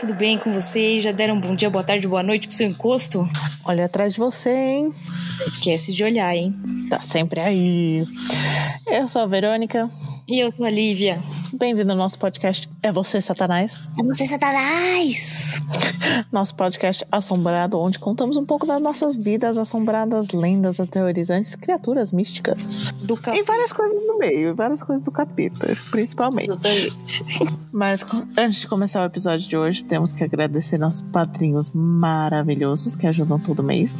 Tudo bem com vocês? Já deram um bom dia, boa tarde, boa noite pro seu encosto? Olha atrás de você, hein? Não esquece de olhar, hein? Tá sempre aí. Eu sou a Verônica. E eu sou a Lívia. Bem-vindo ao nosso podcast É Você, Satanás. É você, Satanás! Nosso podcast assombrado, onde contamos um pouco das nossas vidas assombradas, lendas aterrorizantes, criaturas místicas. Do cap... E várias coisas no meio, várias coisas do capítulo, principalmente. Exatamente. Mas antes de começar o episódio de hoje, temos que agradecer nossos padrinhos maravilhosos que ajudam todo mês.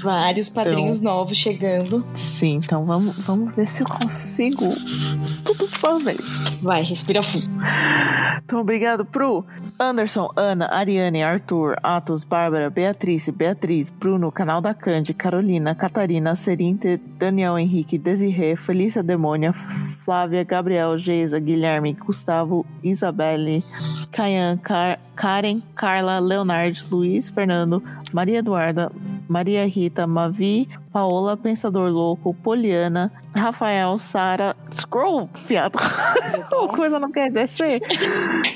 Vários padrinhos novos chegando. Sim, então vamos, vamos ver se eu consigo tudo uma vez. Vai, respira fundo. Então, obrigado pro Anderson, Ana, Ariane, Arthur, Atos, Bárbara, Beatriz, Beatriz, Bruno, Canal da Cande, Carolina, Catarina, Serinte, Daniel Henrique, Desirê, Felícia Demônia, Flávia, Gabriel, Geisa, Guilherme, Gustavo, Isabelle, Caian, Car Karen, Carla, Leonardo, Luiz, Fernando, Maria Eduarda, Maria Rita, Mavi, Paola, Pensador Louco, Poliana, Rafael, Sara, Scroll, fiado. Uma coisa não quer descer.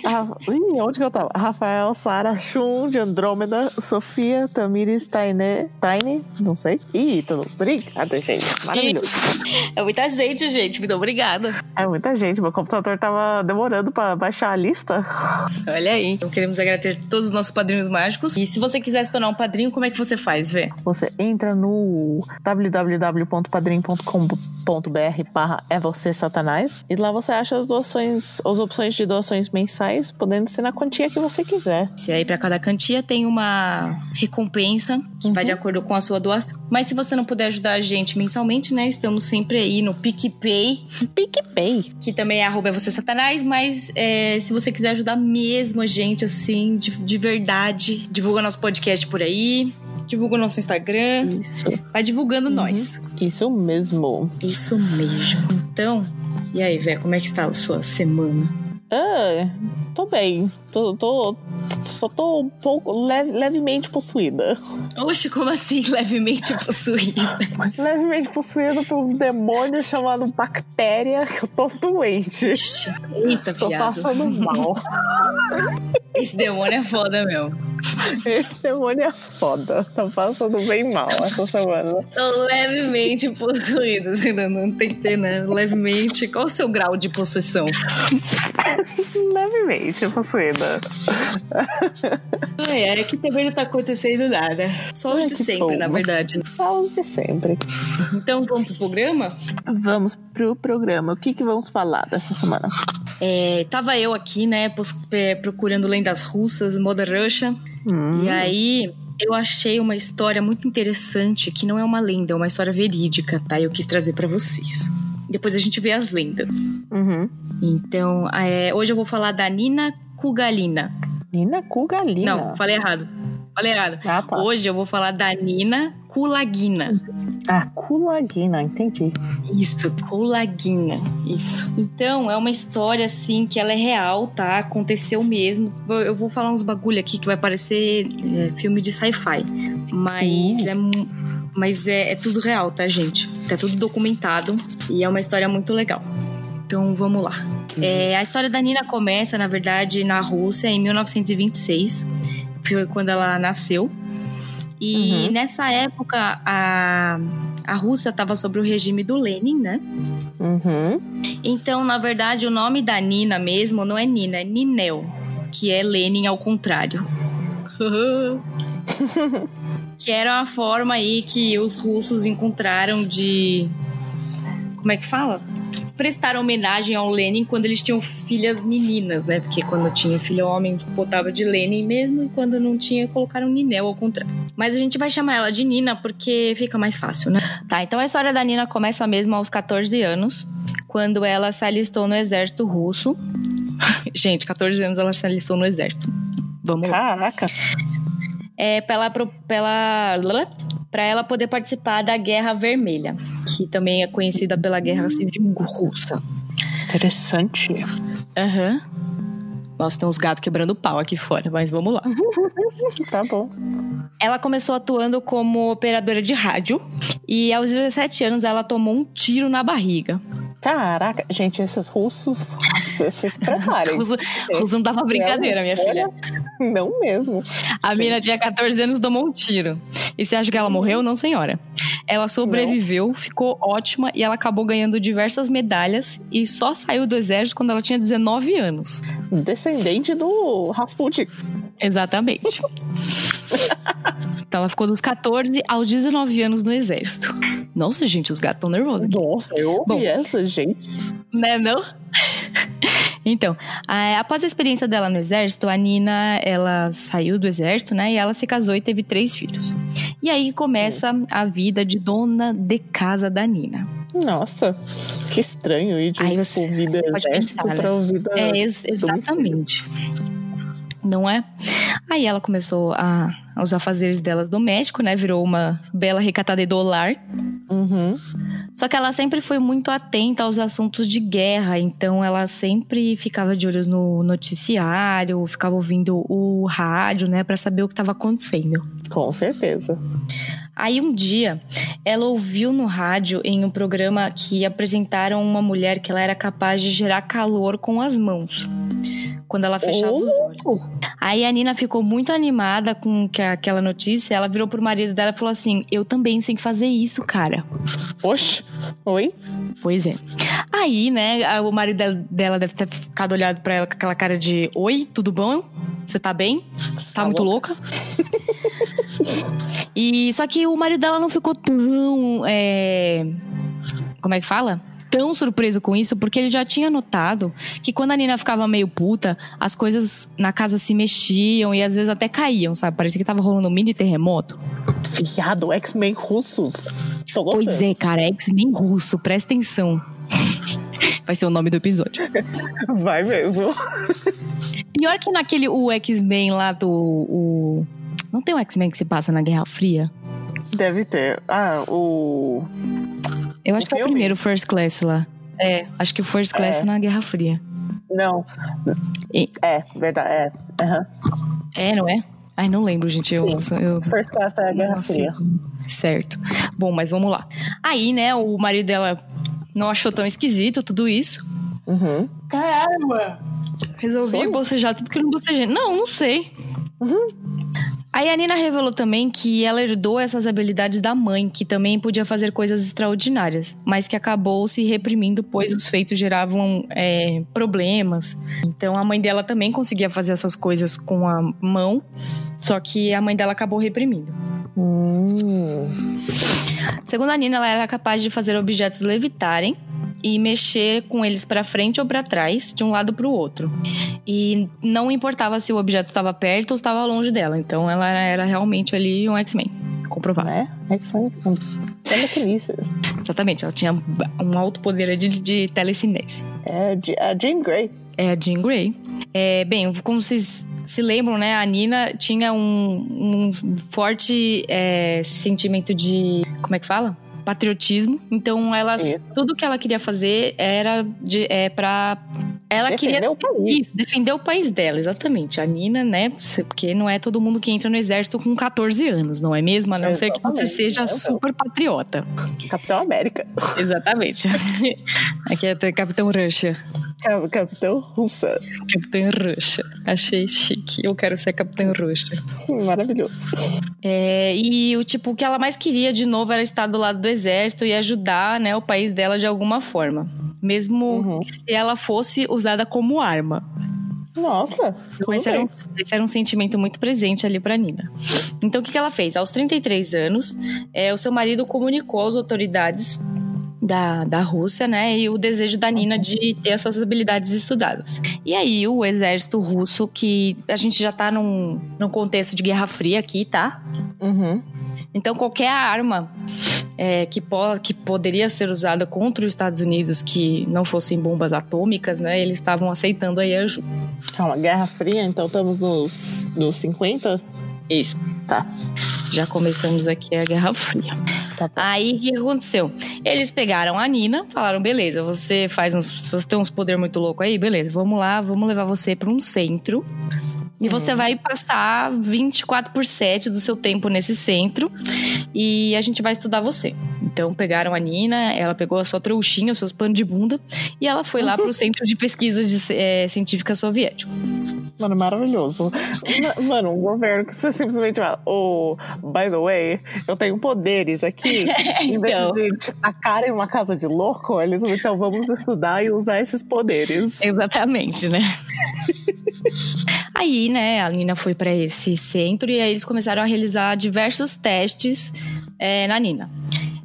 Ah, ih, onde que eu tava? Rafael, Sara, Chum, de Andrômeda, Sofia, Tamires, Taine, Taine, não sei. E Ítalo. Obrigada, gente. Maravilhoso. É muita gente, gente. Muito obrigada. É muita gente. Meu computador tava demorando pra baixar a lista. Olha aí. Então, queremos agradecer todos os nossos padrinhos mágicos. E se você quiser se tornar um padrinho, como é que você faz, Vê? Você entra no www.padrim.com.br barra é você satanás e lá você acha as doações, as opções de doações mensais, podendo ser na quantia que você quiser. Se aí para cada quantia tem uma recompensa que Uhum. vai de acordo com a sua doação. Mas se você não puder ajudar a gente mensalmente, né? Estamos sempre aí no PicPay, PicPay. que também é arroba é você satanás, mas é, se você quiser ajudar mesmo a gente, assim, de, de verdade, divulga nosso podcast por aí, divulga o nosso Instagram, Isso. vai divulgando nós. Isso mesmo. Isso mesmo. Então, e aí, Vé, como é que está a sua semana? Ah, tô bem. Tô, tô, só tô um pouco leve- levemente possuída. Oxe, como assim, levemente possuída? Levemente possuída por um demônio chamado bactéria que eu tô doente. Eita, Tô viado. passando mal. Esse demônio é foda mesmo. Esse demônio é foda. Tá passando bem mal essa semana. Tô levemente possuído, assim, não, não tem que ter, né? Levemente. Qual o seu grau de possessão? Levemente possuída. É, é que também não tá acontecendo nada. Só os Ai, de sempre, bom. na verdade. né? Só os de sempre. Então vamos pro programa? Vamos pro programa. O que, que vamos falar dessa semana? É, tava eu aqui, né, é, procurando lendas russas, Moda Russia. Hum, E aí eu achei uma história muito interessante, que não é uma lenda, é uma história verídica, tá? Eu quis trazer pra vocês. Depois a gente vê as lendas. Uhum. Então, é, hoje eu vou falar da Nina Kugalina. Nina Kugalina. Não, falei errado. Falei errado. Ah, tá. Hoje eu vou falar da Nina Kulagina. Ah, Kulagina, entendi. Isso, Kulagina. Isso. Então, é uma história assim que ela é real, tá? Aconteceu mesmo. Eu vou falar uns bagulho aqui que vai parecer é, filme de sci-fi. Mas é. Mas é, é tudo real, tá, gente? Tá tudo documentado. E é uma história muito legal. Então vamos lá. É, a história da Nina começa, na verdade, na Rússia em 1926. Foi quando ela nasceu. E Uhum. nessa época, a, a Rússia estava sob o regime do Lenin, né? Uhum. Então, na verdade, o nome da Nina mesmo não é Nina, é Ninel, que é Lenin ao contrário. que era uma forma aí que os russos encontraram de. Como é que fala? Prestar homenagem ao Lenin quando eles tinham filhas meninas, né? Porque quando tinha filho homem, botava de Lenin mesmo, e quando não tinha, colocaram Ninel ao contrário. Mas a gente vai chamar ela de Nina porque fica mais fácil, né? Tá, então a história da Nina começa mesmo aos 14 anos, quando ela se alistou no exército russo. gente, 14 anos ela se alistou no exército. Vamos lá Caraca. é, pra, ela, pra, ela, poder participar da Guerra Vermelha, que também é conhecida pela Guerra Civil Russa. Interessante. Aham. Nossa, tem uns gatos quebrando pau aqui fora, mas vamos lá. Tá bom. Ela começou atuando como operadora de rádio e aos 17 anos ela tomou um tiro na barriga. Caraca, gente, esses russos, vocês se preparem. Russo, russo não dava brincadeira, minha filha. Não mesmo. A mina tinha 14 anos tomou um tiro. E você acha que ela morreu? Não, senhora. Ela sobreviveu, ficou ótima e ela acabou ganhando diversas medalhas e só saiu do exército quando ela tinha 19 anos. Descendente do Rasputin. Exatamente. então ela ficou dos 14 aos 19 anos no exército. Nossa, gente, os gatos estão nervosos aqui. Nossa, eu ouvi Bom. essa, gente. Né, não? Então, a- após a experiência dela no exército, a Nina, ela saiu do exército, né? E ela se casou e teve três filhos. E aí começa a vida de dona de casa da Nina. Nossa, que estranho ir de Aí tipo, você vida pode exército pensar, né? vida. É, ex- exatamente. Não é? Aí ela começou a a usar fazeres delas domésticos, né? Virou uma bela recatada do lar. Uhum. Só que ela sempre foi muito atenta aos assuntos de guerra, então ela sempre ficava de olhos no noticiário, ficava ouvindo o rádio, né, Pra saber o que estava acontecendo. Com certeza. Aí um dia, ela ouviu no rádio em um programa que apresentaram uma mulher que ela era capaz de gerar calor com as mãos. Quando ela fechava Ô, os olhos. Aí a Nina ficou muito animada com que- aquela notícia. Ela virou pro marido dela e falou assim: Eu também sei fazer isso, cara. Oxe, oi? Pois é. Aí, né, o marido del- dela deve ter ficado olhado pra ela com aquela cara de: Oi, tudo bom? Você tá bem? Tá, Tá muito louca? e só que o marido dela não ficou tão. é, como é que fala? Tão surpreso com isso, porque ele já tinha notado que quando a Nina ficava meio puta, as coisas na casa se mexiam e às vezes até caíam, sabe? Parecia que tava rolando um mini terremoto. Viado, X-Men russos. Tô gostando. Pois é, cara, X-Men russo, presta atenção. Vai ser o nome do episódio. Vai mesmo. Pior que naquele o X-Men lá do. O... Não tem um X-Men que se passa na Guerra Fria? Deve ter. Ah, o. Eu acho O que é o primeiro First Class lá. É, acho que o First Class É. é na Guerra Fria. Não. E- É, verdade. É. Aham. É, não é? Ai, não lembro, gente. Eu, Sim. eu, First Class é a Guerra Nossa, Fria. Certo. Bom, mas vamos lá. Aí, né, o marido dela não achou tão esquisito tudo isso. Uhum. Caramba! Resolvi Sonho? bocejar tudo que eu não bocejei. Não, não sei. Aí a Nina revelou também que ela herdou essas habilidades da mãe, que também podia fazer coisas extraordinárias, mas que acabou se reprimindo, pois os feitos geravam é, problemas. Então a mãe dela também conseguia fazer essas coisas com a mão, só que a mãe dela acabou reprimindo. Hum. Segundo a Nina, ela era capaz de fazer objetos levitarem e mexer com eles pra frente ou pra trás, de um lado pro outro. E não importava se o objeto estava perto ou estava longe dela. Então ela era realmente ali um X-Men. Comprovado. Né? X-Men. Telekinesis. Exatamente. Ela tinha um alto poder de, de telecinese. É a Jean Grey. É a Jean Grey. É, bem, como vocês se lembram, né? A Nina tinha um, um forte é, sentimento de. Como é que fala? Patriotismo. Então, ela, Isso. tudo que ela queria fazer era de, é, pra. Ela Defender queria o país. Isso, defender o país dela, exatamente. A Nina, né? Porque não é todo mundo que entra no exército com 14 anos, não é mesmo? A não ser que você Exatamente, seja não. super patriota. Capitão América. Exatamente. Aqui é Capitão Russia. Cap- Capitão Russa. Capitã Roxa. Achei chique. Eu quero ser Capitã Roxa. Maravilhoso. É, e o tipo, o que ela mais queria de novo era estar do lado do exército e ajudar, né, o país dela de alguma forma. Mesmo Uhum. se ela fosse usada como arma. Nossa. Esse tudo era, um, esse era um sentimento muito presente ali pra Nina. Então, o que, que ela fez? Aos 33 anos, é, o seu marido comunicou às autoridades da, da Rússia, né? E o desejo da Nina de ter essas habilidades estudadas. E aí, o exército russo, que a gente já tá num, num contexto de Guerra Fria aqui, tá? Uhum. Então, qualquer arma é, que, po que poderia ser usada contra os Estados Unidos que não fossem bombas atômicas, né? Eles estavam aceitando aí a ajuda. Calma, Guerra Fria, então estamos nos, nos 50? Isso. Tá. Já começamos aqui a Guerra Fria. Tá. Aí o que aconteceu? Eles pegaram a Nina, falaram: beleza, você faz uns. Você tem uns poder muito louco aí, beleza, vamos lá, vamos levar você para um centro. E você vai passar 24 por 7 do seu tempo nesse centro. E a gente vai estudar você. Então pegaram a Nina, ela pegou a sua trouxinha, os seus panos de bunda, e ela foi lá pro Centro de Pesquisas de, é, Científicas Soviético. Mano, maravilhoso. Mano, um governo que você simplesmente fala, oh, by the way, eu tenho poderes aqui. então. Em vez de te tacar em uma casa de louco, eles então vamos estudar e usar esses poderes. Exatamente, né? Aí, né, a Nina foi para esse centro e aí eles começaram a realizar diversos testes é, na Nina.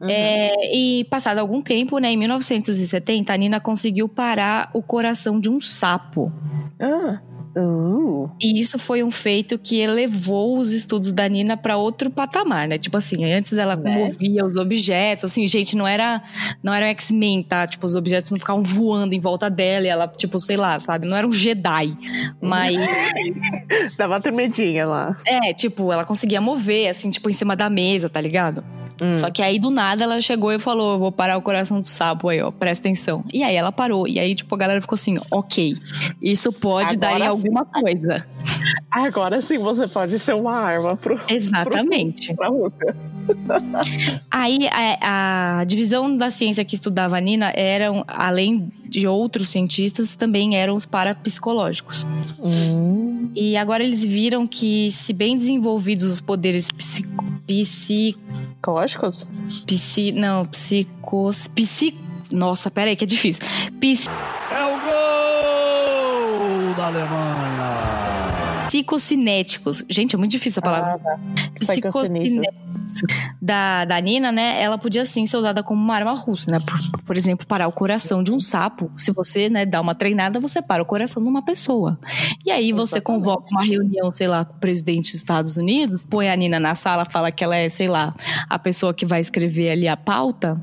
Uhum. É, e passado algum tempo, né, em 1970, a Nina conseguiu parar o coração de um sapo. Ah. Uh. E isso foi um feito que elevou os estudos da Nina para outro patamar, né? Tipo assim, antes ela né? comovia os objetos, assim, gente, não era não era X-Men, tá? Tipo, os objetos não ficavam voando em volta dela e ela, tipo, sei lá, sabe? Não era um Jedi, mas dava tremedinha lá. É, tipo, ela conseguia mover assim, tipo, em cima da mesa, tá ligado? Hum. Só que aí do nada ela chegou e falou: Eu vou parar o coração do sapo aí, ó, presta atenção. E aí ela parou. E aí, tipo, a galera ficou assim: Ok, isso pode Agora dar em alguma coisa. Agora sim você pode ser uma arma pro. Exatamente. Pro, pra Aí a, a, divisão da ciência que estudava a Nina eram, além de outros cientistas, também eram os parapsicológicos. Hum. E agora eles viram que, se bem desenvolvidos os poderes psico, psicológicos, psi, não, psicos, psic, nossa, pera aí que é difícil. Psi, é o gol Alemanha. Psicocinéticos. Gente, é muito difícil a palavra. Ah, tá. Psicocinéticos da, da Nina, né? Ela podia sim ser usada como uma arma russa, né? Por, por exemplo, parar o coração de um sapo. Se você, né, dá uma treinada, você para o coração de uma pessoa. E aí você Exatamente. convoca uma reunião, sei lá, com o presidente dos Estados Unidos, põe a Nina na sala, fala que ela é, sei lá, a pessoa que vai escrever ali a pauta.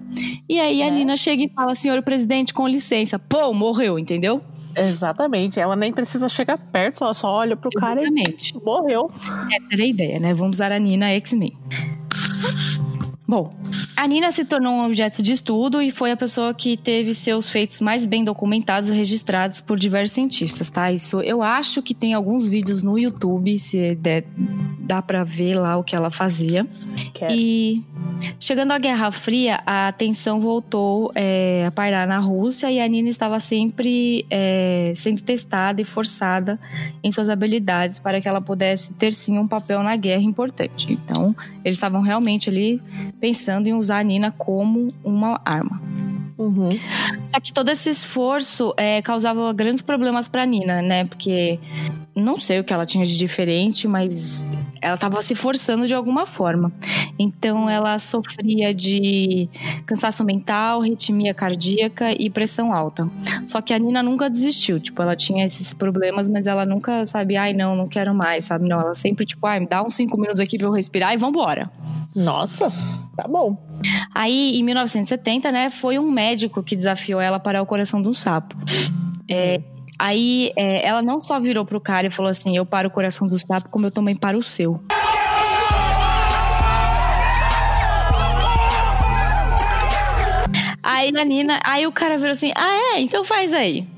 E aí a é. Nina chega e fala: senhor presidente, com licença. Pô, morreu, entendeu? Exatamente. Ela nem precisa chegar perto, ela só olha pro Exatamente. cara e morreu. Essa era a ideia, né? Vamos usar a Nina X-Men. Oh. Bom, a Nina se tornou um objeto de estudo e foi a pessoa que teve seus feitos mais bem documentados e registrados por diversos cientistas, tá? Isso eu acho que tem alguns vídeos no YouTube, se der, dá para ver lá o que ela fazia. Quero. E chegando à Guerra Fria, a atenção voltou é, a pairar na Rússia e a Nina estava sempre é, sendo testada e forçada em suas habilidades para que ela pudesse ter sim um papel na guerra importante. Então, eles estavam realmente ali pensando em usar a Nina como uma arma. Uhum. Só que todo esse esforço é, causava grandes problemas para Nina, né? Porque não sei o que ela tinha de diferente, mas ela estava se forçando de alguma forma. Então ela sofria de cansaço mental, ritmia cardíaca e pressão alta. Só que a Nina nunca desistiu, tipo, ela tinha esses problemas, mas ela nunca sabia, ai não, não quero mais, sabe? Não, ela sempre tipo, ai, me dá uns cinco minutos aqui para eu respirar e vambora. Nossa, tá bom. Aí, em 1970, né, foi um médico que desafiou ela para o coração de um sapo. É, aí, é, ela não só virou pro cara e falou assim: Eu paro o coração do sapo, como eu também paro o seu. Aí a Nina, aí o cara virou assim: Ah, é? Então faz aí.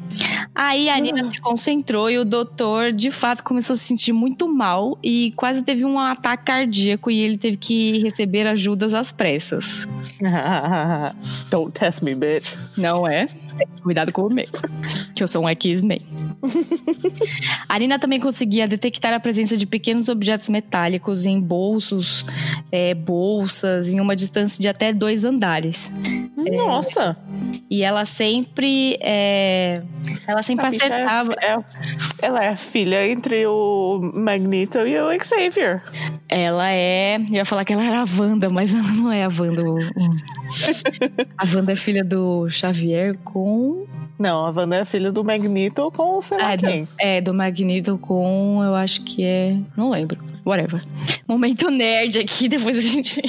Aí a Nina se concentrou e o doutor, de fato, começou a se sentir muito mal e quase teve um ataque cardíaco e ele teve que receber ajudas às pressas. Don't test me, bitch. Não é? Cuidado com o meu, que eu sou um X-Men. a Nina também conseguia detectar a presença de pequenos objetos metálicos em bolsos, é, bolsas, em uma distância de até dois andares. Nossa! É, e ela sempre. É, ela sempre a acertava. É, ela é a filha entre o Magneto e o Xavier. Ela é. Eu ia falar que ela era a Wanda, mas ela não é a Wanda. A Wanda é filha do Xavier com. Não, a Wanda é filha do Magneto com sei lá é, quem. Do, é, do Magneto com, eu acho que é. Não lembro. Whatever. Momento nerd aqui, depois a gente.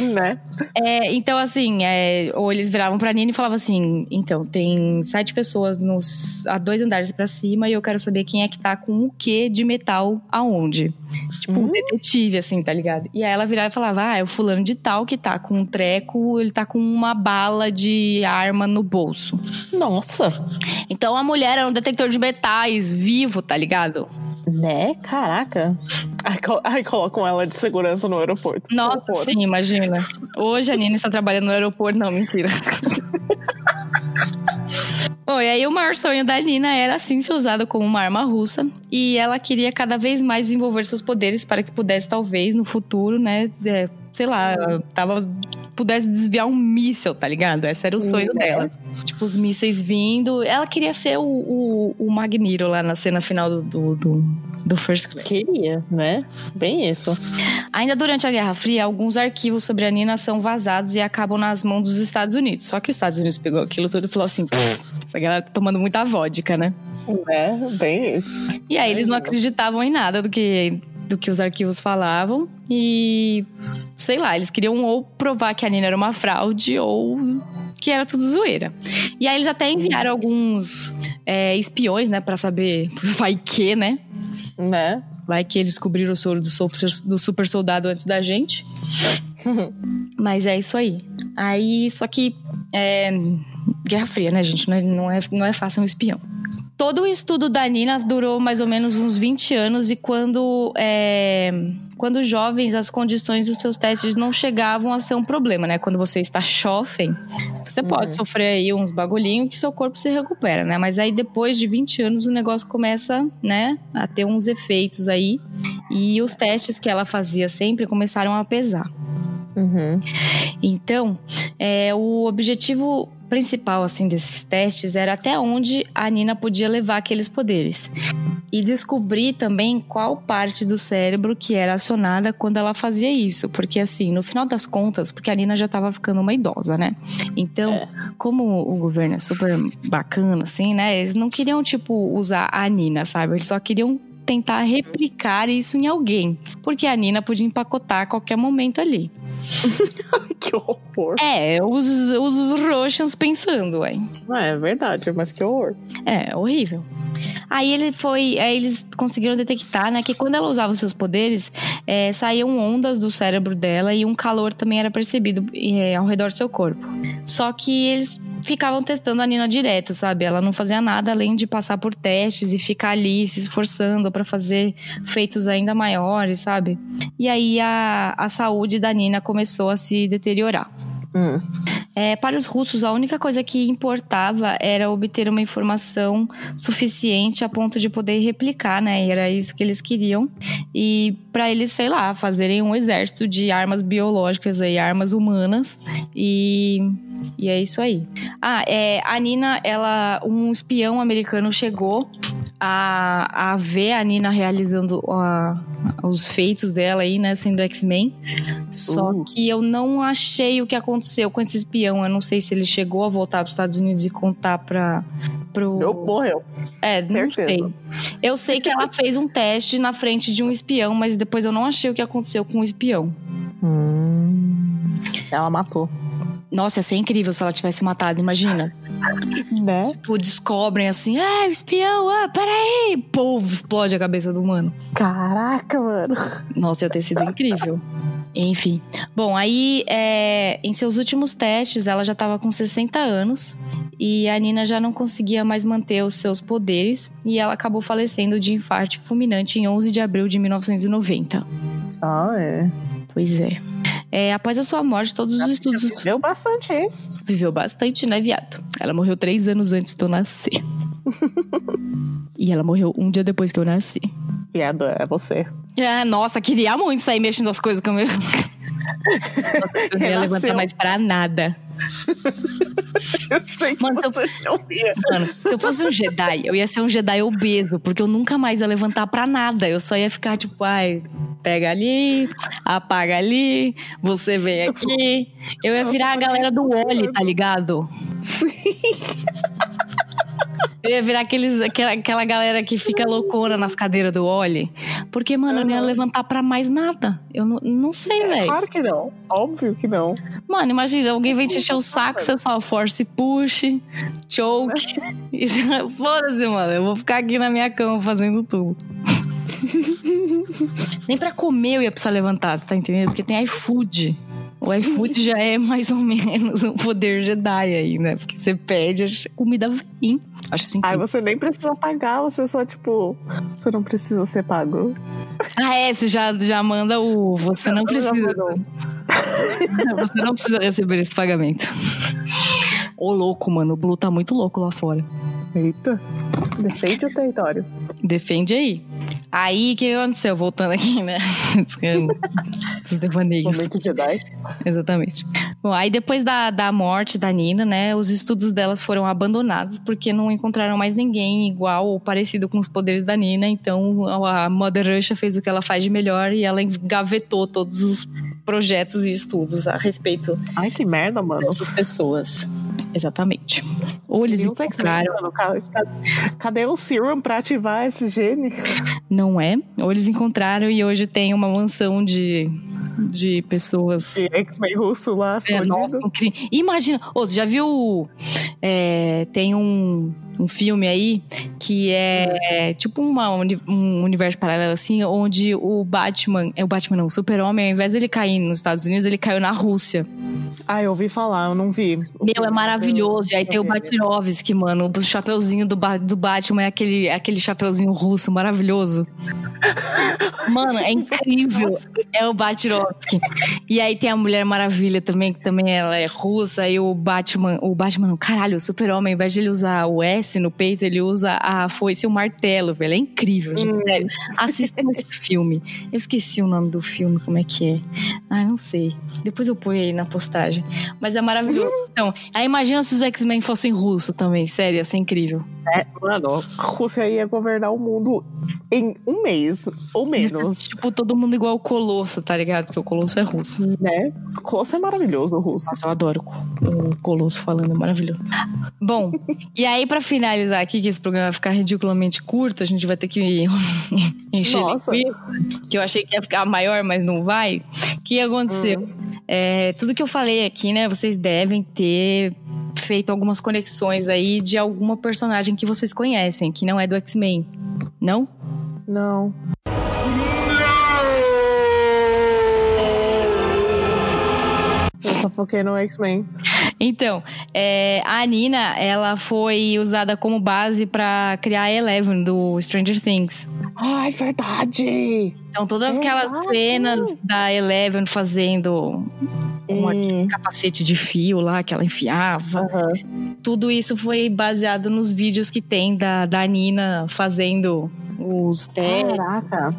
Né? É, então, assim, é, ou eles viravam pra Nina e falavam assim: então, tem sete pessoas nos, a dois andares pra cima e eu quero saber quem é que tá com o que de metal aonde. Tipo, um detetive, assim, tá ligado? E aí ela virava e falava: ah, é o fulano de tal que tá com um treco, ele tá com uma bala de arma no bolso. Nossa! Então a mulher era um detector de metais vivo, tá ligado? Né? Caraca. Aí, col- aí colocam ela de segurança no aeroporto. Nossa, Horror. sim, imagina. Hoje a Nina está trabalhando no aeroporto. Não, mentira. Bom, e aí o maior sonho da Nina era assim ser usada como uma arma russa. E ela queria cada vez mais desenvolver seus poderes para que pudesse, talvez, no futuro, né? Sei lá, tava, pudesse desviar um míssel, tá ligado? Esse era o sonho dela. Tipo, os mísseis vindo. Ela queria ser o, o, o Magneto lá na cena final do, do, do, do First Class. Queria, né? Bem isso. Ainda durante a Guerra Fria, alguns arquivos sobre a Nina são vazados e acabam nas mãos dos Estados Unidos. Só que os Estados Unidos pegou aquilo tudo e falou assim: "Pff, essa galera tá tomando muita vodka, né? É, bem isso. E aí eles não acreditavam em nada do que, do que os arquivos falavam. E sei lá, eles queriam ou provar que a Nina era uma fraude ou que era tudo zoeira. E aí eles até enviaram alguns é, espiões, né, pra saber, vai que, né? Né? Vai que eles descobriram o soro do super, do super soldado antes da gente. Mas é isso aí. Aí, só que. É, Guerra Fria, né, gente? Não é, não, é, não é fácil um espião. Todo o estudo da Nina durou mais ou menos uns 20 anos, e quando. É, quando jovens, as condições dos seus testes não chegavam a ser um problema, né? Quando você está jovem, você pode sofrer aí uns bagulhinhos que seu corpo se recupera, né? Mas aí depois de 20 anos o negócio começa, né, a ter uns efeitos aí. E os testes que ela fazia sempre começaram a pesar. Uhum. Então, é, o objetivo principal assim desses testes era até onde a Nina podia levar aqueles poderes e descobrir também qual parte do cérebro que era acionada quando ela fazia isso, porque assim, no final das contas, porque a Nina já estava ficando uma idosa, né? Então, É. como o governo é super bacana assim, né? Eles não queriam tipo usar a Nina, sabe? Eles só queriam tentar replicar isso em alguém, porque a Nina podia empacotar a qualquer momento ali. que horror. É, os, os Russians pensando, ué. Não, é verdade, mas que horror. É, horrível. Aí ele foi. Aí eles conseguiram detectar, né, que quando ela usava os seus poderes, é, saíam ondas do cérebro dela e um calor também era percebido é, ao redor do seu corpo. Só que eles ficavam testando a Nina direto, sabe? Ela não fazia nada além de passar por testes e ficar ali se esforçando pra fazer feitos ainda maiores, sabe? E aí a, a saúde da Nina começou a se deteriorar. É, para os russos, a única coisa que importava era obter uma informação suficiente a ponto de poder replicar, né? E era isso que eles queriam. E para eles, sei lá, fazerem um exército de armas biológicas aí, armas humanas. E, e é isso aí. Ah, é, a Nina, ela, um espião americano chegou a, a ver a Nina realizando a- os feitos dela aí, né? Sendo X-Men. Só Uh. que eu não achei o que aconteceu com esse espião. Eu não sei se ele chegou a voltar para os Estados Unidos e contar para pro. Eu morreu. É, não certeza. sei. Eu sei que ela fez um teste na frente de um espião, mas depois eu não achei o que aconteceu com o espião. Hum. Ela matou. Nossa, ia ser incrível se ela tivesse matado, imagina. Né? Tipo, descobrem assim, ah, espião, ah, peraí! Povo, explode a cabeça do humano. Caraca, mano. Nossa, ia ter sido incrível. Enfim. Bom, aí é, em seus últimos testes, ela já estava com 60 anos e a Nina já não conseguia mais manter os seus poderes e ela acabou falecendo de infarto fulminante em 11 de abril de 1990. Ah, é. Pois é. É, após a sua morte, todos os estudos. Deu bastante, hein? Viveu bastante, né, viado? Ela morreu três anos antes de eu nascer. e ela morreu um dia depois que eu nasci. Viado, é você. Ah, nossa, queria muito sair mexendo as coisas com o meu. Nossa, eu não ia levantar mais pra nada. Eu sei que Mano, se eu-. Mano, se eu fosse um Jedi, eu ia ser um Jedi obeso, porque eu nunca mais ia levantar pra nada. Eu só ia ficar tipo, ai, pega ali, apaga ali, você vem aqui. Eu ia virar a galera do Wally, tá ligado? Eu ia virar aqueles, aquela, aquela galera que fica loucona nas cadeiras do Wally. Porque, mano, eu não ia levantar pra mais nada. Eu não, não sei, velho. Claro que não. Óbvio que não. Mano, imagina, alguém vem te encher o saco, você só force push, choke. Você- Foda-se, mano. Eu vou ficar aqui na minha cama fazendo tudo. Nem pra comer eu ia precisar levantar, você tá entendendo? Porque tem iFood. O iFood já é mais ou menos um poder Jedi aí, né? Porque você pede, a comida vem. Acho assim. Aí você nem precisa pagar, você só, tipo, você não precisa ser pago. Ah, é, você já, já manda o. Você não precisa. você não precisa receber esse pagamento. Ô, louco, mano. O Blue tá muito louco lá fora. Eita. Defende o território. Defende aí. Aí, o que aconteceu? Voltando aqui, né? Os devaneios. Momento Jedi. Exatamente. Bom, aí depois da, da morte da Nina, né, os estudos delas foram abandonados porque não encontraram mais ninguém igual ou parecido com os poderes da Nina. Então a Mother Russia fez o que ela faz de melhor e ela engavetou todos os projetos e estudos a respeito Ai, que merda, mano. dessas pessoas. Exatamente. Ou eles Deus encontraram, Cadê o serum pra ativar esse gene? não é? Ou eles encontraram e hoje tem uma mansão de, de pessoas Esse X-Men russo lá, É, nossa, incrível. Imagina, ô, você já viu? é, tem um, um filme aí que é tipo uma, um universo paralelo assim, onde o Batman, é o Batman não, o Super-Homem, ao invés dele cair nos Estados Unidos, ele caiu na Rússia. Ah, eu ouvi falar, eu não vi. Meu, é maravilhoso. E aí tem o Batirovski, mano. O chapeuzinho do, Ba- do Batman é aquele, é aquele chapeuzinho russo maravilhoso. Mano, é incrível. É o Batirovski. E aí tem a Mulher Maravilha também, que também ela é russa. E o Batman, o Batman, caralho, o super-homem, ao invés de ele usar o S no peito, ele usa a foice e o martelo, velho. É incrível, gente, sério. Assistam esse filme. Eu esqueci o nome do filme, como é que é. Ah, não sei. Depois eu ponho aí na postagem. Mas é maravilhoso. Então, aí imagina se os X-Men fossem russo também, sério, ia ser incrível. É, mano, a Rússia ia governar o mundo em um mês, ou menos, Tipo, todo mundo igual o Colosso, tá ligado? Porque o Colosso é russo. né? Colosso é maravilhoso, o russo. Nossa, eu adoro o Colosso falando, é maravilhoso. Bom, e aí pra finalizar aqui, que esse programa vai ficar ridiculamente curto, a gente vai ter que encher Nossa. linguiça, que eu achei que ia ficar maior, mas não vai. O que aconteceu? É, tudo que eu falei aqui, né, vocês devem ter feito algumas conexões aí de alguma personagem que vocês conhecem, que não é do X-Men. Não? Não. só foquei no X-Men. Então, é, a Nina, ela foi usada como base pra criar a Eleven do Stranger Things. Ai, verdade! Então, todas aquelas Verdade. cenas da Eleven fazendo com Hum. aquele capacete de fio lá que ela enfiava, Aham. tudo isso foi baseado nos vídeos que tem da, da Nina fazendo os testes. Caraca.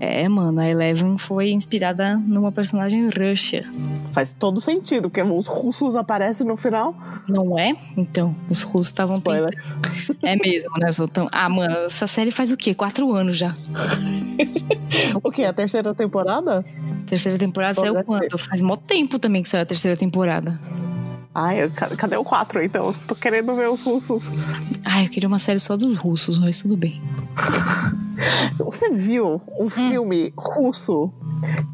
É, mano, a Eleven foi inspirada numa personagem Russia. Faz todo sentido, porque os russos aparecem no final. Não é? Então, os russos estavam Spoiler. tentando. É mesmo, né? Só tão... Ah, mano, essa série faz o quê? Quatro anos já. O quê? A terceira temporada? Terceira temporada Pô, saiu deve quando? Faz mó tempo também que saiu a terceira temporada. Ai, cadê o 4 então? Tô querendo ver os russos. Ai, eu queria uma série só dos russos, mas tudo bem. Você viu um filme russo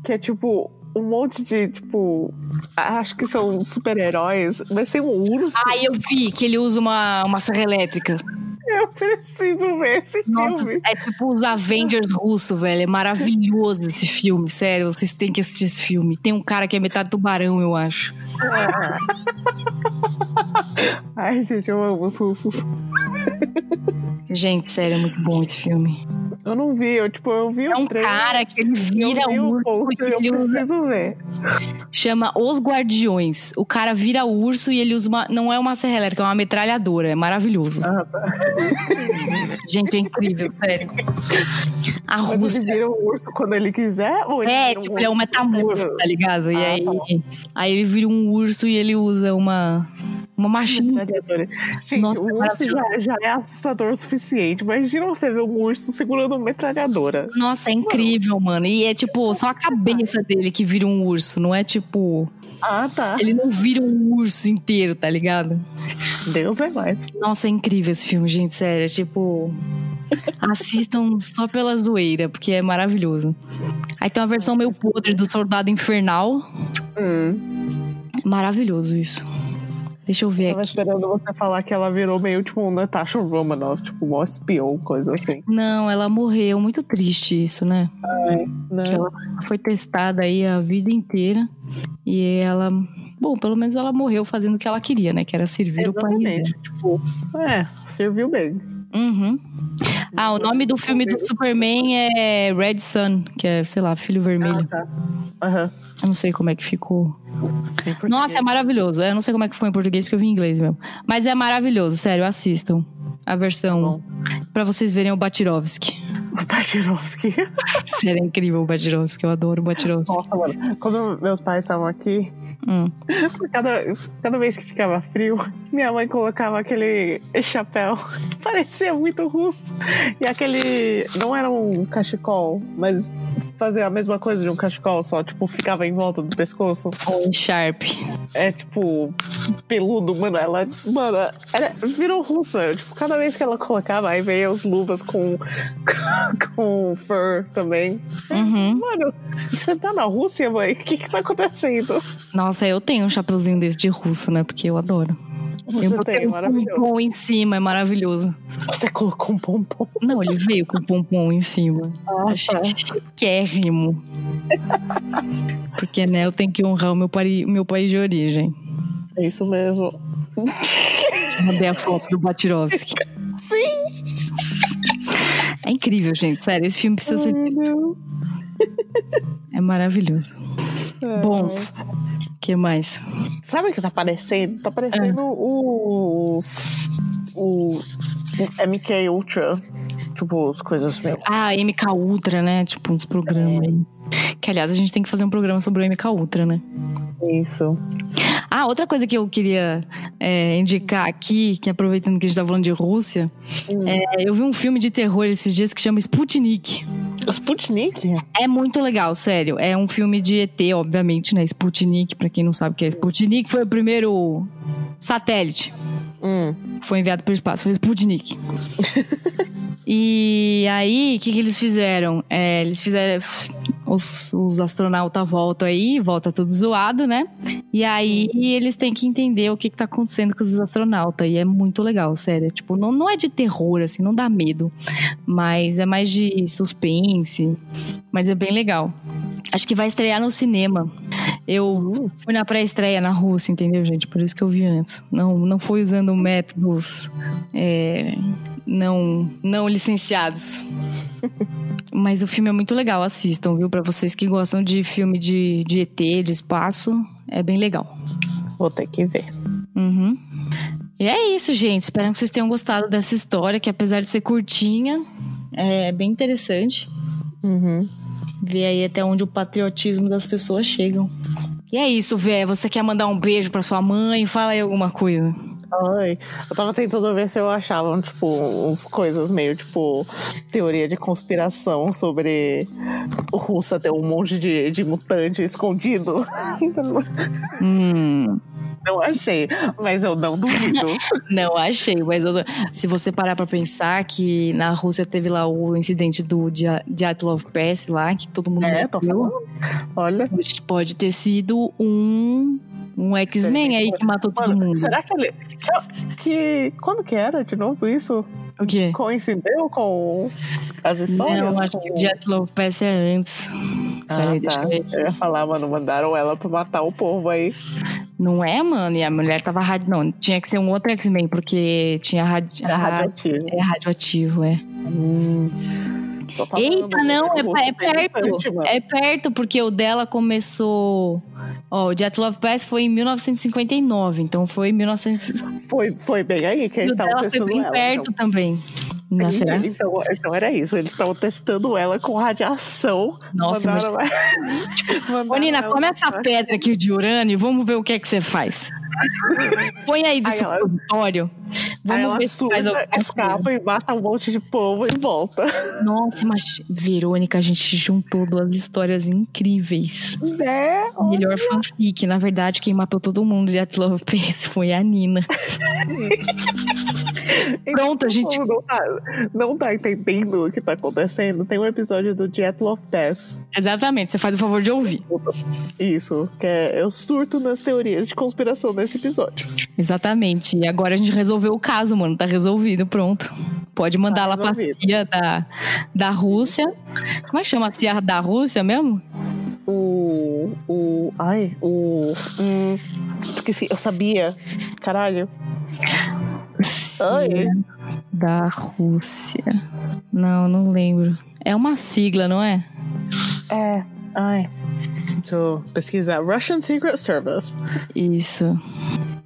que é tipo um monte de, tipo. Acho que são super-heróis, mas tem um urso. Ai, eu vi que ele usa uma, uma serra elétrica. Eu preciso ver esse Nossa, filme. é tipo os Avengers russos, velho. É maravilhoso esse filme, sério. Vocês têm que assistir esse filme. Tem um cara que é metade tubarão, eu acho. Ai, gente, eu amo os russos. Gente, sério, é muito bom esse filme. Eu não vi, eu, tipo, eu vi É um trailer, cara que ele eu vira vi o urso post, e eu ele usa preciso ver. Chama Os Guardiões. O cara vira urso e ele usa uma. Não é uma serra elétrica, é uma metralhadora. É maravilhoso. Ah, tá. Gente, é incrível, sério. A Mas ele Rússia. vira um urso quando ele quiser? Ou ele É, um tipo, ele é um metamorfo, tá ligado? E Ah, aí, tá. aí ele vira um urso e ele usa uma. Uma machinha. Metralhadora. Gente, Nossa, o urso já, já é assustador o suficiente. Imagina você ver um urso segurando uma metralhadora. Nossa, é incrível, mano. E é tipo, só a cabeça dele que vira um urso, não é tipo. Ah, tá. Ele não vira um urso inteiro, tá ligado? Deus é mais. Nossa, é incrível esse filme, gente, sério. É tipo. Assistam só pela zoeira, porque é maravilhoso. Aí tem uma versão meio podre do Soldado Infernal. Hum. Maravilhoso isso. Deixa eu ver Tava aqui. esperando você falar que ela virou meio tipo um Natasha Romanoff, tipo um espião, coisa assim. Não, ela morreu. Muito triste isso, né? Né? Que ela foi testada aí a vida inteira. E ela. Bom, pelo menos ela morreu fazendo o que ela queria, né? Que era servir o país. Exatamente. Tipo, é, serviu bem. Uhum. Ah, o nome do filme do Superman é Red Sun, que é, sei lá, Filho Vermelho. Ah, tá. Aham. Eu não sei como é que ficou. Nossa, é maravilhoso. Eu não sei como é que ficou em português, porque eu vi em inglês mesmo. Mas é maravilhoso, sério, assistam. A versão. Bom. Pra vocês verem o Batirovski. Bajirovski. Sério, é incrível o Batirovski. Eu adoro o Batirovski. Nossa, mano. Quando meus pais estavam aqui, Hum. cada, cada vez que ficava frio, minha mãe colocava aquele chapéu. Parecia muito russo. E aquele. Não era um cachecol, mas fazia a mesma coisa de um cachecol, só tipo, ficava em volta do pescoço. O Sharp. É tipo, peludo, mano. Ela, mano, ela virou russa. Tipo, cada vez que ela colocava, aí veio as luvas com, com fur também. Uhum. Mano, você tá na Rússia, mãe? O que que tá acontecendo? Nossa, eu tenho um chapeuzinho desse de russo, né? Porque eu adoro. Você eu tem, um maravilhoso. pompom em cima, é maravilhoso. Você colocou um pompom. Não, ele veio com pompom em cima. Ah, Achei tá. chiquérrimo. Porque, né, eu tenho que honrar o meu, pari- o meu país de origem. É isso mesmo. Mandei a foto do Batirovski. Sim! É incrível, gente. Sério, esse filme precisa ser visto. É maravilhoso. Bom, o que mais? Sabe o que tá parecendo? Tá parecendo os. O. MK Ultra. Tipo, as coisas meio. Ah, MK Ultra, né? Tipo, uns programas aí. Que, aliás, a gente tem que fazer um programa sobre o MK Ultra, né? Isso. Ah, outra coisa que eu queria é, indicar aqui, que aproveitando que a gente tá falando de Rússia, Hum. é, eu vi um filme de terror esses dias que chama Sputnik. Sputnik? É muito legal, sério. É um filme de ET, obviamente, né? Sputnik, pra quem não sabe o que é Sputnik, foi o primeiro satélite Hum. que foi enviado para o espaço, foi Sputnik. e aí, o que, que eles fizeram? É, eles fizeram. Os, os astronautas voltam aí, volta tudo zoado, né? E aí eles têm que entender o que, que tá acontecendo com os astronautas. E é muito legal, sério. Tipo, não, não é de terror, assim, não dá medo. Mas é mais de suspense. Mas é bem legal. Acho que vai estrear no cinema. Eu fui na pré-estreia na Rússia, entendeu, gente? Por isso que eu vi antes. Não, não fui usando métodos é, não, não licenciados. Mas o filme é muito legal, assistam, viu? Pra vocês que gostam de filme de, de ET, de espaço, é bem legal. Vou ter que ver. Uhum. E é isso, gente. Espero que vocês tenham gostado dessa história, que apesar de ser curtinha, é bem interessante. Uhum. Ver aí até onde o patriotismo das pessoas chegam. E é isso, Vé. Você quer mandar um beijo pra sua mãe? Fala aí alguma coisa. Ai, eu tava tentando ver se eu achava, tipo, uns coisas meio, tipo, teoria de conspiração sobre o Rússia ter um monte de, de mutante escondido. Hum, Não achei, mas eu não duvido. não achei, mas eu- se você parar pra pensar que na Rússia teve lá o incidente do Dyatlov Pass lá, que todo mundo é, tô morreu, falando. Olha. pode ter sido um, um X-Men aí que matou todo mundo. será que ele. Que, que- Quando que era de novo isso? O quê? Coincidiu com as histórias? Não, acho que o Dyatlov Pass é antes. Ah, Peraí, tá. deixa eu ver aqui. Eu ia falar, mano, mandaram ela pra matar o povo aí. Não é, mano? E a mulher tava radi... Não, tinha que ser um outro X-Men, porque tinha radi... Era ra- radioativo. É radioativo, é. Hum. Eita, não, é, é perto. É perto, porque o dela começou. Ó, o Dyatlov Pass foi em 1959, então foi em 1900. Foi, foi bem aí que eles estavam dela foi testando bem ela. perto também. Então. Será? Gente, então, então era isso, eles estavam testando ela com radiação. Nossa, mandaram ela... Nina, ela come essa pedra aqui de urânio e vamos ver o que é que você faz. Põe aí de Aí ela- supositório. Aí Vamos ver se faz surta, alguma escapa e mata um monte de povo e volta. Nossa, mas Verônica, a gente juntou duas histórias incríveis. Né? Melhor fanfic. Na verdade, quem matou todo mundo de Pass foi a Nina. Pronto, a gente. Não tá, não tá entendendo o que tá acontecendo? Tem um episódio do Jet Love Pass. Exatamente, você faz o favor de ouvir. Isso, que é eu surto nas teorias de conspiração nesse episódio. Exatamente. E agora a gente resolveu o caso, mano. Tá resolvido, pronto. Pode mandar Tá lá pra. CIA da, da Rússia. Como é que chama a CIA da Rússia mesmo? O. O. Ai, o. Hum, esqueci, eu sabia. Caralho. Ai. Da Rússia. Não, não lembro. É uma sigla, não é? É. Ai. Deixa eu pesquisar. Russian Secret Service. Isso.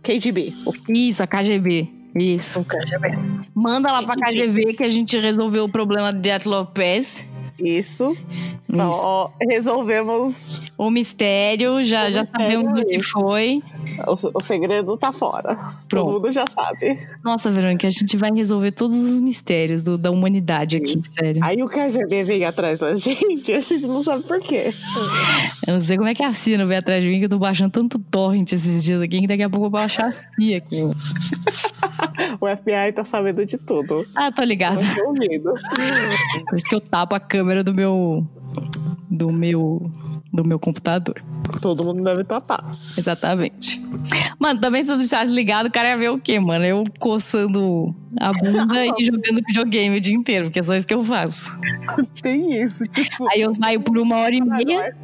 KGB. Isso, a KGB. Isso. O KGB. Manda lá pra KGB. KGB que a gente resolveu o problema de Jet Lopez. Isso. Isso. Ó, resolvemos. O mistério, já, O já mistério sabemos é o que esse. foi. O, o segredo tá fora. Pronto. Todo mundo já sabe. Nossa, Verônica, a gente vai resolver todos os mistérios do- da humanidade aqui, sério. Aí o KGB vem atrás da gente, a gente não sabe por quê. Eu não sei como é que a Cia não veio atrás de mim, que eu tô baixando tanto torrent esses dias aqui, que daqui a pouco eu vou baixar a Cia aqui. O FBI tá sabendo de tudo. Ah, tô ligado. Tá ouvindo. Por isso que eu tapo a câmera do meu. do meu. Do meu computador. Todo mundo deve tapar. Exatamente. Mano, também se eu deixasse ligado, o cara ia ver o quê, mano? Eu coçando a bunda e jogando videogame o dia inteiro, porque é só isso que eu faço. Tem isso, tipo. Aí eu saio por uma hora e meia.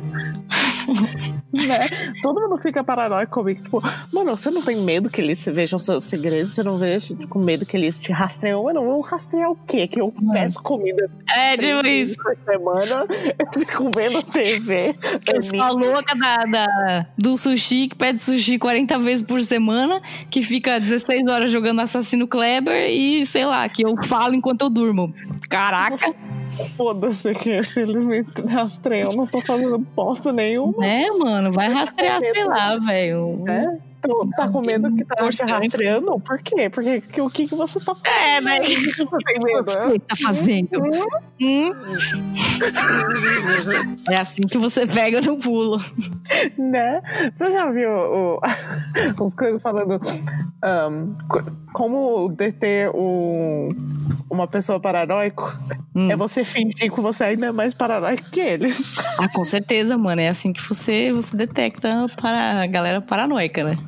né? Todo mundo fica paranoico comigo. Tipo, mano, você não tem medo que eles vejam seus segredos? Você não vê com medo que eles te rastreiam? Mano, vão rastrear o quê? Que eu peço comida É, tipo isso. por semana, eu fico vendo TV. Eu sou a louca da, da- do sushi, que pede sushi 40 vezes por semana, que fica 16 horas jogando Assassino Kleber e, sei lá, que eu falo enquanto eu durmo. Caraca, Foda-se que se eles me rastreiam, não tô fazendo bosta nenhuma. né, mano? Vai rastrear, sei lá, velho. É? Então, tá com medo que tá te rastreando? Por quê? Porque que, o que, que você tá fazendo? É, né? O que você tem O que medo? você está fazendo? Hum? É assim que você pega no pulo. Né? Você já viu o, as coisas falando um, co- como deter um, uma pessoa paranoico? Hum. É você fingir que você ainda é mais paranoico que eles. Ah, com certeza, mano. É assim que você, você detecta para a galera paranoica, né?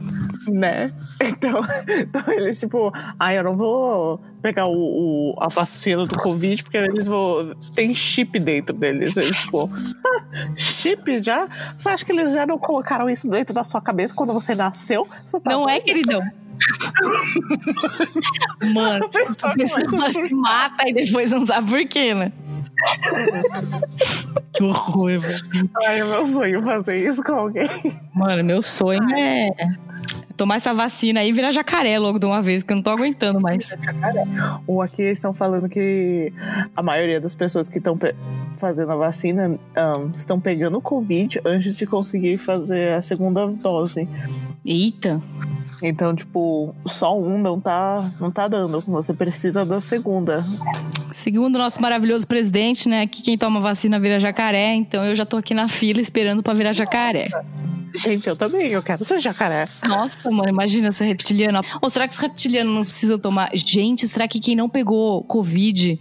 Né? Então, então eles, tipo, ah, eu não vou pegar o, o- a vacina do Covid porque eles vão. Tem chip dentro deles. Eles, tipo, "Ah, chip já? Você acha que eles já não colocaram isso dentro da sua cabeça quando você nasceu? Você tá Não é, doido? queridão? Mano, A pessoa se mata e depois não sabe por quê, né? Que horror, velho. Ai, é meu sonho fazer isso com alguém. Mano, meu sonho é tomar essa vacina aí e virar jacaré logo de uma vez, que eu não tô aguentando mais. Ou aqui eles estão falando que a maioria das pessoas que estão fazendo a vacina ahn, estão pegando o Covid antes de conseguir fazer a segunda dose. Eita. Então, tipo, só um não tá, não tá dando. Você precisa da segunda. Segundo o nosso maravilhoso presidente, né? Que quem toma vacina vira jacaré, então eu já tô aqui na fila esperando pra virar jacaré. Gente, eu também, eu quero ser jacaré. Nossa, mano, imagina ser reptiliano. Ou será que os reptilianos não precisam tomar? Gente, será que quem não pegou Covid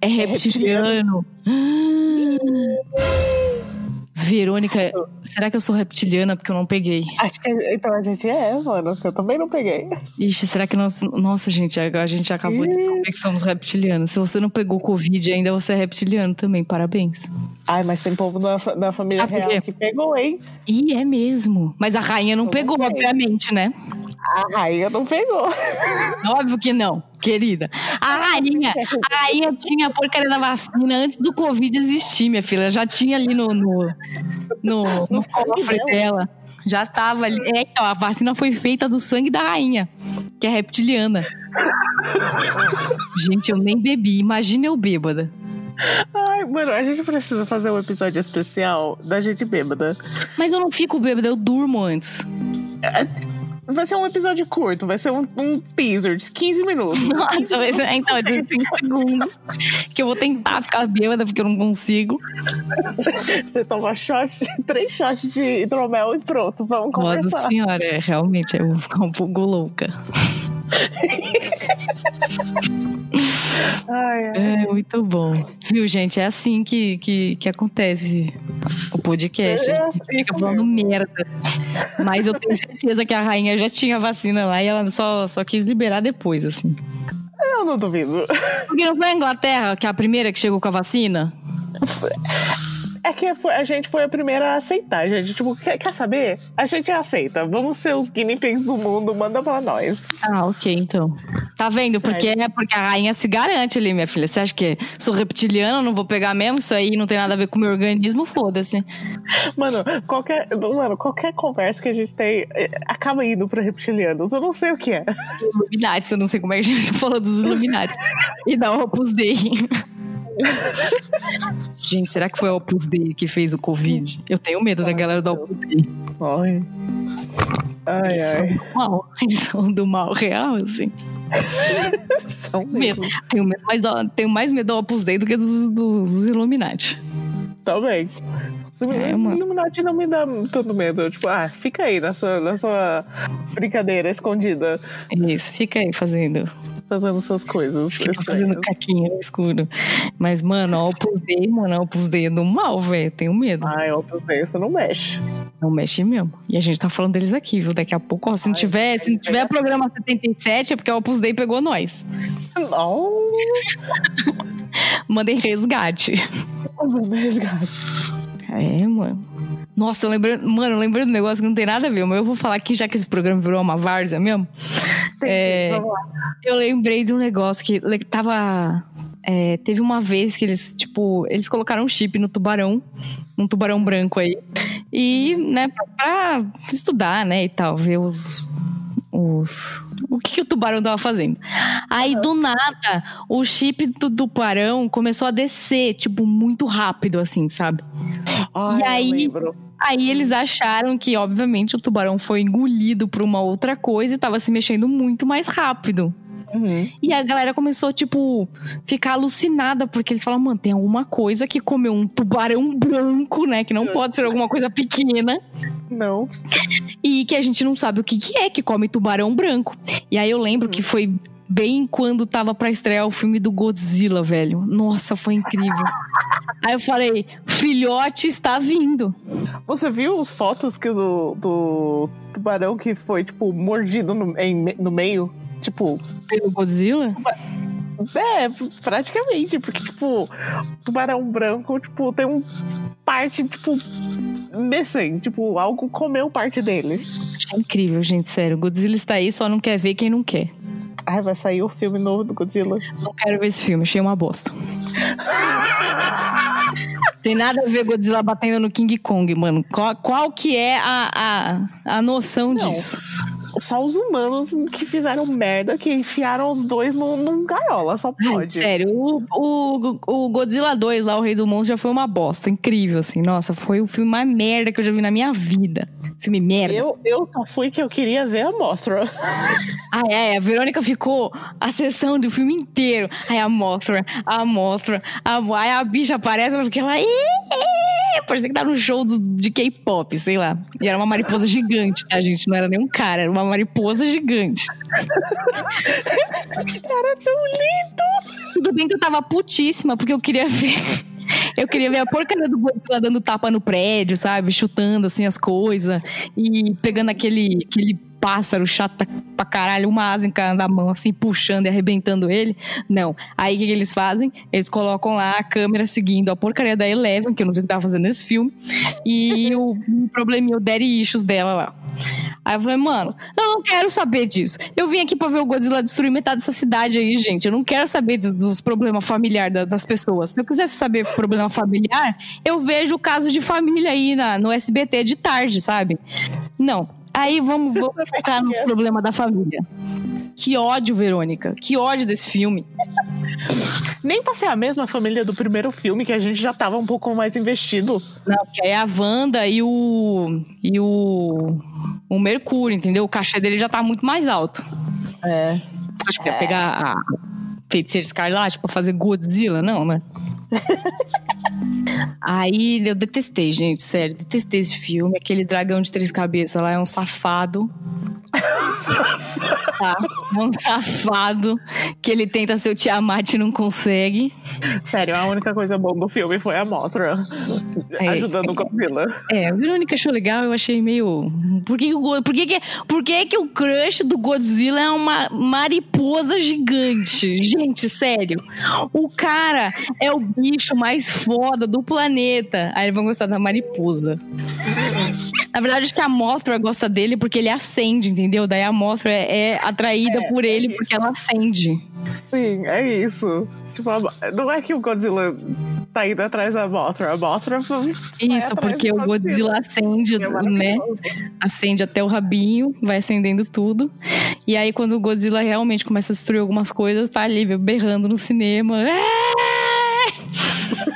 é reptiliano? Verônica, será que eu sou reptiliana porque eu não peguei? Acho que então a gente é, mano. Eu também não peguei. Ixi, será que nós. Nossa, gente, a gente acabou de descobrir que somos reptilianos. Se você não pegou Covid ainda, você é reptiliano também. Parabéns. Ai, mas tem povo da, da família Sabe real que pegou, hein? E é mesmo. Mas a rainha não Eu pegou, obviamente, né? A rainha não pegou. Óbvio que não, querida. A rainha, a rainha tinha a porcaria da vacina antes do Covid existir, minha filha. Já tinha ali no, no, no, no No cofre dela. Já tava ali. É, então, a vacina foi feita do sangue da rainha, que é reptiliana. Gente, eu nem bebi. Imagina eu bêbada. Ai, mano, a gente precisa fazer um episódio especial da gente bêbada. Mas eu não fico bêbada, eu durmo antes. Vai ser um episódio curto, vai ser um, um teaser de 15 minutos. Nossa, vai ser, então, de 5 segundos. Que eu vou tentar ficar bêbada porque eu não consigo. Você toma shot, três shots de hidromel e pronto, vamos Nossa conversar. senhora, é, realmente, eu vou ficar um pouco louca. Ai, ai. É muito bom. Viu, gente? É assim que, que, que acontece o podcast. É, A gente fica falando merda. Mas eu tenho certeza que a rainha já tinha vacina lá e ela só, só quis liberar depois, assim. Eu não duvido. Porque não foi a Inglaterra, que é a primeira que chegou com a vacina? É que a gente foi a primeira a aceitar, gente. Tipo, quer, quer saber? A gente aceita. Vamos ser os guinea pigs do mundo, manda pra nós. Ah, ok, então. Tá vendo? Porque é porque a rainha se garante ali, minha filha. Você acha que sou reptiliana, não vou pegar mesmo? Isso aí não tem nada a ver com o meu organismo, foda-se. Mano, qualquer, mano, qualquer conversa que a gente tem eh, acaba indo pra reptilianos. Eu não sei o que é. Illuminati, eu não sei como é que a gente falou dos Illuminati. e da Opus Dei. Gente, será que foi a Opus Dei que fez o Covid? Eu tenho medo da galera da Opus Dei. Ai. Ai, Eles são ai. do mal. Eles são do mal real, assim. São Medo. Tenho, medo mais da- tenho mais medo da Opus Dei do que dos, dos Illuminati. Também. É, mano. Illuminati não me dá tanto medo. Tipo, ah, fica aí na sua, na sua brincadeira escondida, É isso, fica aí fazendo fazendo suas coisas. Fica fazendo caquinha no escuro. Mas, mano, Opus Dei, mano, Opus Dei é do mal, velho. Tenho medo. Ai, outros daí você não mexe. Não mexe mesmo. E a gente tá falando deles aqui, viu? Daqui a pouco, ó, se não Ai, tiver, se não é. tiver programa 77, é porque a Opus Dei pegou nós. Não, Mandem resgate. não resgate. É, mano. Nossa, eu lembrei, mano, eu lembrei do negócio que não tem nada a ver, mas eu vou falar aqui, já que esse programa virou uma várzea mesmo. É. Eu lembrei de um negócio que tava. é, teve uma vez que eles, tipo, eles colocaram um chip no tubarão, um tubarão branco aí. E, né, pra, pra estudar, né, e tal, ver os. Os o que, que o tubarão tava fazendo. Aí, do nada, o chip do tubarão começou a descer, tipo, muito rápido, assim, sabe? Ai, e aí- lembro. Aí eles acharam que, obviamente, o tubarão foi engolido por uma outra coisa e tava se mexendo muito mais rápido. Uhum. E a galera começou, tipo, ficar alucinada, porque eles falam, mano, tem alguma coisa que comeu um tubarão branco, né? Que não pode ser alguma coisa pequena. Não. E que a gente não sabe o que, que é que come tubarão branco. E aí eu lembro que foi bem quando tava pra estrear o filme do Godzilla, velho. Nossa, foi incrível. aí eu falei, filhote está vindo. Você viu as fotos que do, do tubarão que foi, tipo, mordido no, em- no meio? Tipo, Pelo Godzilla? é, praticamente, porque, tipo, tubarão branco, tipo, tem um parte, tipo, decente, tipo, algo comeu parte dele. É incrível, gente, sério. O Godzilla está aí, só não quer ver quem não quer. Ai, vai sair o filme novo do Godzilla. Não quero ver esse filme, achei uma bosta. Tem nada a ver Godzilla batendo no King Kong, mano. Qual, qual que é a, a, a noção Não. disso? Só os humanos que fizeram merda, que enfiaram os dois num, num gaiola, só pode. sério, o, o, o Godzilla 2 lá, o Rei do Monstro, já foi uma bosta. Incrível, assim. Nossa, foi o filme mais merda que eu já vi na minha vida. Filme merda. Eu, eu só fui que eu queria ver a Mothra. Ah, é, a Verônica ficou a sessão do filme inteiro. Aí a Mothra, a Mothra, a, aí a bicha aparece, ela fica lá. "Ih, ih", Parecia que tá no show do- de K-pop, sei lá. E era uma mariposa gigante, tá, gente? Não era nem um cara, era uma mariposa gigante. Era tão lindo! Tudo bem que eu tava putíssima, porque eu queria ver. Eu queria ver a porcaria do Godzilla dando tapa no prédio, sabe? Chutando assim as coisas. E pegando aquele, aquele pássaro chato pra- caralho, uma asa em cada mão, assim, puxando e arrebentando ele. Não. Aí o que, que eles fazem? Eles colocam lá a câmera seguindo a porcaria da Eleven, que eu não sei o que tava fazendo nesse filme. E o, probleminha, o daddy issues dela lá. Aí eu falei, mano, eu não quero saber disso. Eu vim aqui pra ver o Godzilla destruir metade dessa cidade aí, gente. Eu não quero saber do- dos problemas familiares das pessoas. Se eu quisesse saber problema familiar, eu vejo o caso de família aí na, no SBT de tarde, sabe? Não. Aí vamos, vamos focar nos problemas da família. Que ódio, Verônica. Que ódio desse filme. Nem pra ser a mesma família do primeiro filme, que a gente já tava um pouco mais investido. Não, porque aí a Wanda e o. e o. o Mercúrio, entendeu? O cachê dele já tá muito mais alto. É. Acho que ia pegar a feiticeira escarlate pra fazer Godzilla, não, né? Aí eu detestei, gente, sério, detestei esse filme. Aquele dragão de três cabeças lá é um safado. tá? É um safado que ele tenta ser o Tiamat e não consegue. Sério, a única coisa boa do filme foi a Mothra É. ajudando o Godzilla. É, a Verônica achou legal, eu achei meio. Por que, por que, por que, que o crush do Godzilla é uma mariposa gigante? Gente, sério. O cara é o bicho mais foda do planeta. Aí eles vão gostar da mariposa. Na verdade, acho que a Mothra gosta dele porque ele acende, entendeu? Daí a Mothra é, é atraída É, por é ele isso. porque ela acende. Sim, é isso. Tipo, não é que o Godzilla tá indo atrás da Mothra. A Mothra Isso, porque o Godzilla acende, É né? acende até o rabinho, vai acendendo tudo. E aí, quando o Godzilla realmente começa a destruir algumas coisas, tá ali berrando no cinema.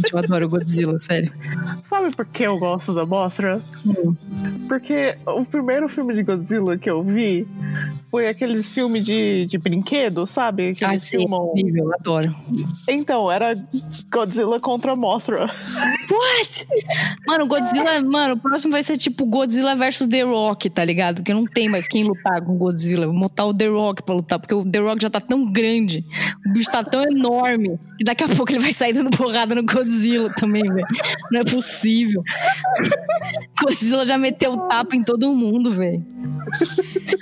Gente, eu adoro Godzilla, sério. Sabe por que eu gosto da Mothra? Hum. Porque o primeiro filme de Godzilla que eu vi foi aqueles filmes de, de brinquedo, sabe? Que Ai, eles sim, filmam. incrível, adoro. Então, era Godzilla contra Mothra. What? Mano, Godzilla, mano, o próximo vai ser tipo Godzilla versus The Rock, tá ligado? Porque não tem mais quem lutar com Godzilla. Vou botar o The Rock pra lutar, porque o The Rock já tá tão grande, o bicho tá tão enorme, que daqui a pouco ele vai sair dando porrada no Godzilla também, velho. Não é possível. Godzilla já meteu o tapa em todo mundo, velho.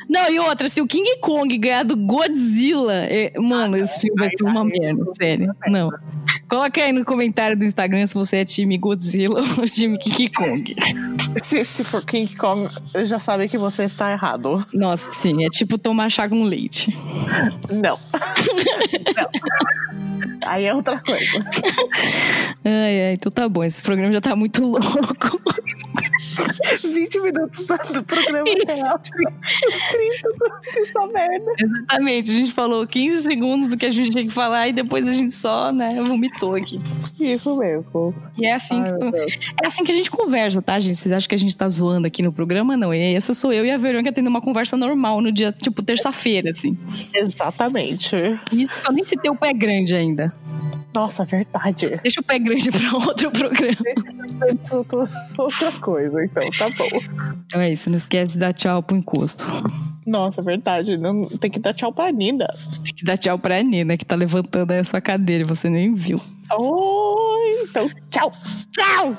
Não, e outra, se o King Kong ganhar do Godzilla, é- mano, esse filme vai ser uma merda, sério. Não. Coloca aí no comentário do Instagram se você é time Godzilla ou time King Kong. Se, se for King Kong, já sabe que você está errado. Nossa, sim, é tipo tomar chá com leite. Não. Não. Aí é outra coisa. Ai, ai, então tá bom, esse programa já tá muito louco. 20 minutos do programa Isso. real. 30 de só merda. Exatamente, a gente falou 15 segundos do que a gente tinha que falar e depois a gente só, né, vomitou aqui. Isso mesmo. E é assim, Ai, que, é assim que a gente conversa, tá, gente? Vocês acham que a gente tá zoando aqui no programa? Não, e essa sou eu e a Verônica tendo uma conversa normal no dia, tipo, terça-feira, assim. Exatamente. Isso que eu nem citei o pé grande ainda. Nossa, verdade. Deixa o pé grande pra outro programa. Outra- Outra coisa, então, tá bom. Então é isso, não esquece de dar tchau pro encosto. Nossa, verdade. Não, tem que dar tchau pra Nina. Tem que dar tchau pra Nina, que tá levantando aí a sua cadeira e você nem viu. Oi, então, tchau. Tchau!